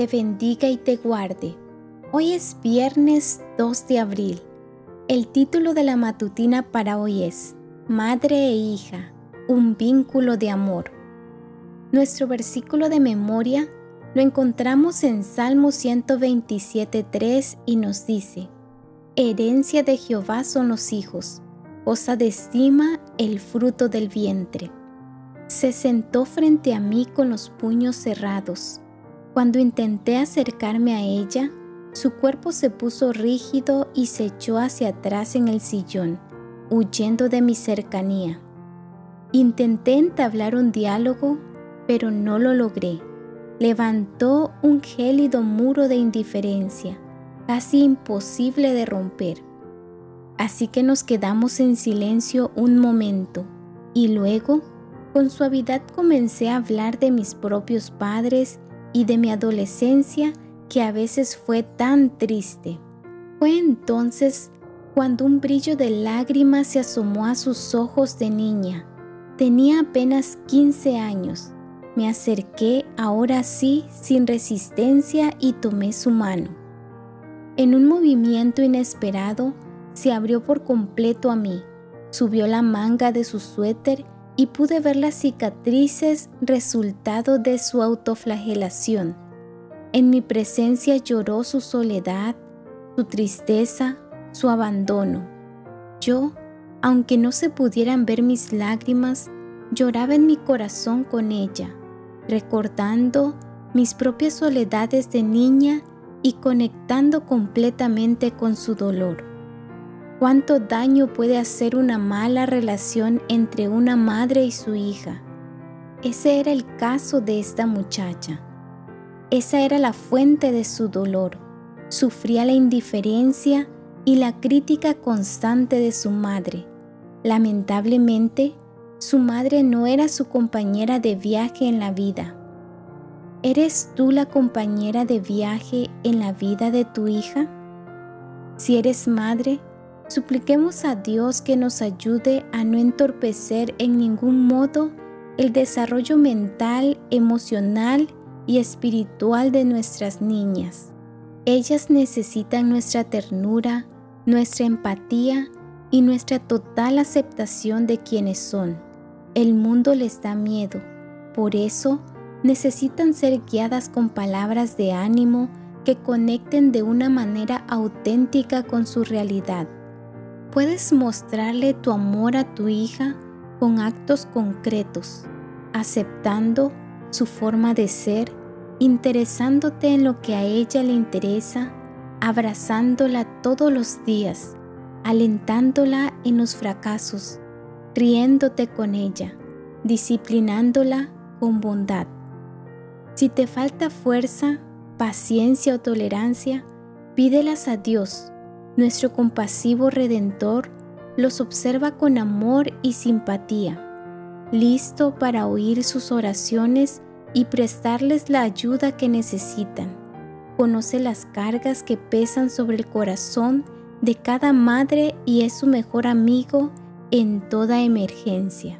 te bendiga y te guarde. Hoy es viernes 2 de abril. El título de la matutina para hoy es Madre e hija, un vínculo de amor. Nuestro versículo de memoria lo encontramos en Salmo 127.3 y nos dice, Herencia de Jehová son los hijos, cosa de estima el fruto del vientre. Se sentó frente a mí con los puños cerrados. Cuando intenté acercarme a ella, su cuerpo se puso rígido y se echó hacia atrás en el sillón, huyendo de mi cercanía. Intenté entablar un diálogo, pero no lo logré levantó un gélido muro de indiferencia, casi imposible de romper. Así que nos quedamos en silencio un momento y luego, con suavidad, comencé a hablar de mis propios padres y de mi adolescencia que a veces fue tan triste. Fue entonces cuando un brillo de lágrimas se asomó a sus ojos de niña. Tenía apenas 15 años me acerqué ahora sí sin resistencia y tomé su mano. En un movimiento inesperado, se abrió por completo a mí, subió la manga de su suéter y pude ver las cicatrices resultado de su autoflagelación. En mi presencia lloró su soledad, su tristeza, su abandono. Yo, aunque no se pudieran ver mis lágrimas, lloraba en mi corazón con ella recordando mis propias soledades de niña y conectando completamente con su dolor. ¿Cuánto daño puede hacer una mala relación entre una madre y su hija? Ese era el caso de esta muchacha. Esa era la fuente de su dolor. Sufría la indiferencia y la crítica constante de su madre. Lamentablemente, su madre no era su compañera de viaje en la vida. ¿Eres tú la compañera de viaje en la vida de tu hija? Si eres madre, supliquemos a Dios que nos ayude a no entorpecer en ningún modo el desarrollo mental, emocional y espiritual de nuestras niñas. Ellas necesitan nuestra ternura, nuestra empatía y nuestra total aceptación de quienes son. El mundo les da miedo, por eso necesitan ser guiadas con palabras de ánimo que conecten de una manera auténtica con su realidad. Puedes mostrarle tu amor a tu hija con actos concretos, aceptando su forma de ser, interesándote en lo que a ella le interesa, abrazándola todos los días, alentándola en los fracasos, riéndote con ella, disciplinándola con bondad. Si te falta fuerza, paciencia o tolerancia, pídelas a Dios. Nuestro compasivo Redentor los observa con amor y simpatía, listo para oír sus oraciones y prestarles la ayuda que necesitan. Conoce las cargas que pesan sobre el corazón de cada madre y es su mejor amigo en toda emergencia.